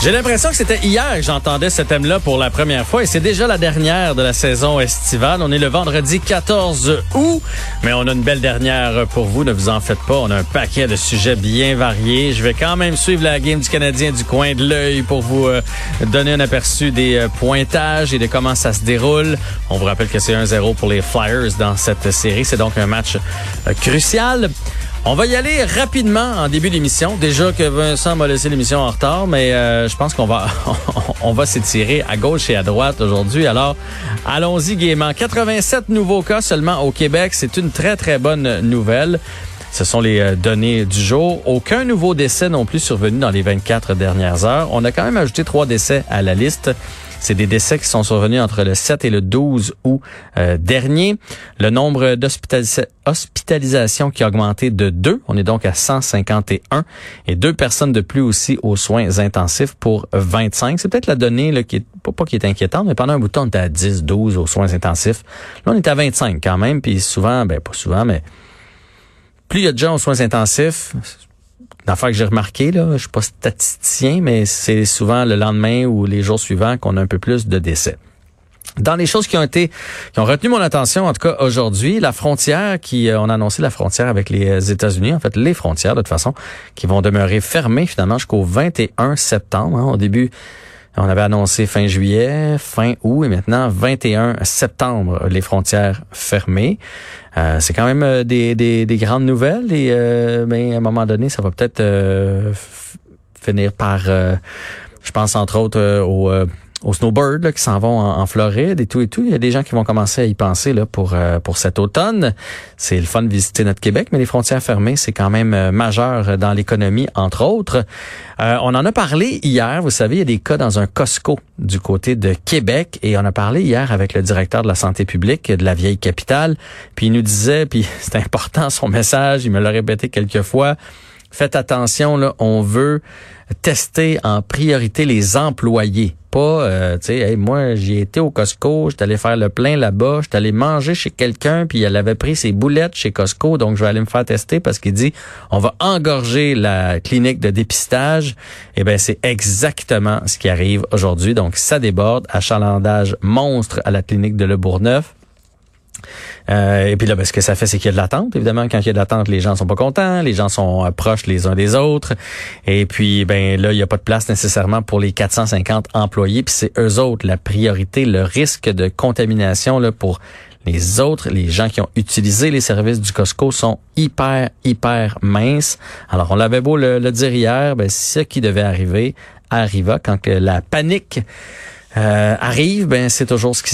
J'ai l'impression que c'était hier que j'entendais ce thème-là pour la première fois et c'est déjà la dernière de la saison estivale. On est le vendredi 14 août, mais on a une belle dernière pour vous, ne vous en faites pas. On a un paquet de sujets bien variés. Je vais quand même suivre la game du Canadien du coin de l'œil pour vous euh, donner un aperçu des euh, pointages et de comment ça se déroule. On vous rappelle que c'est 1-0 pour les Flyers dans cette série. C'est donc un match euh, crucial. On va y aller rapidement en début d'émission. Déjà que Vincent m'a laissé l'émission en retard, mais euh, je pense qu'on va on va s'étirer à gauche et à droite aujourd'hui. Alors, allons-y gaiement. 87 nouveaux cas seulement au Québec. C'est une très, très bonne nouvelle. Ce sont les euh, données du jour. Aucun nouveau décès non plus survenu dans les 24 dernières heures. On a quand même ajouté trois décès à la liste. C'est des décès qui sont survenus entre le 7 et le 12 août euh, dernier. Le nombre d'hospitalisations qui a augmenté de 2. On est donc à 151. Et deux personnes de plus aussi aux soins intensifs pour 25. C'est peut-être la donnée là, qui est pas, pas qui est inquiétante, mais pendant un bout de temps, on était à 10, 12 aux soins intensifs. Là, on est à 25 quand même. Puis souvent, ben pas souvent, mais plus il y a de gens aux soins intensifs, une affaire que j'ai remarqué, là, je suis pas statisticien, mais c'est souvent le lendemain ou les jours suivants qu'on a un peu plus de décès. Dans les choses qui ont été, qui ont retenu mon attention, en tout cas aujourd'hui, la frontière qui, euh, on a annoncé la frontière avec les États-Unis, en fait les frontières de toute façon, qui vont demeurer fermées finalement jusqu'au 21 septembre. Hein, au début, on avait annoncé fin juillet, fin août et maintenant 21 septembre, les frontières fermées. Euh, c'est quand même euh, des, des, des, grandes nouvelles et euh, ben, à un moment donné, ça va peut-être euh, finir par, je pense entre autres au aux snowbirds là, qui s'en vont en, Floride et tout et tout. Il y a des gens qui vont commencer à y penser là, pour, euh, pour cet automne. C'est le fun de visiter notre Québec, mais les frontières fermées, c'est quand même euh, majeur dans l'économie, entre autres. Euh, on en a parlé hier. Vous savez, il y a des cas dans un Costco du côté de Québec et on a parlé hier avec le directeur de la santé publique de la vieille capitale. Puis il nous disait, puis c'est important son message, il me l'a répété quelques fois, faites attention, là, on veut tester en priorité les employés. Pas, euh, tu sais, moi, j'ai été au Costco, j'étais allé faire le plein là-bas, j'étais allé manger chez quelqu'un, puis elle avait pris ses boulettes chez Costco, donc je vais aller me faire tester parce qu'il dit, on va engorger la clinique de dépistage. Eh ben, c'est exactement ce qui arrive aujourd'hui. Donc, ça déborde, achalandage monstre à la clinique de Le Bourgneuf. Euh, et puis là, ben, ce que ça fait, c'est qu'il y a de l'attente. Évidemment, quand il y a de l'attente, les gens sont pas contents, les gens sont euh, proches les uns des autres. Et puis, ben là, il n'y a pas de place nécessairement pour les 450 employés. Puis c'est eux autres la priorité, le risque de contamination là pour les autres, les gens qui ont utilisé les services du Costco sont hyper, hyper minces. Alors, on l'avait beau le, dire hier, ben, ce qui devait arriver arriva quand la panique euh, arrive, ben c'est toujours ce qui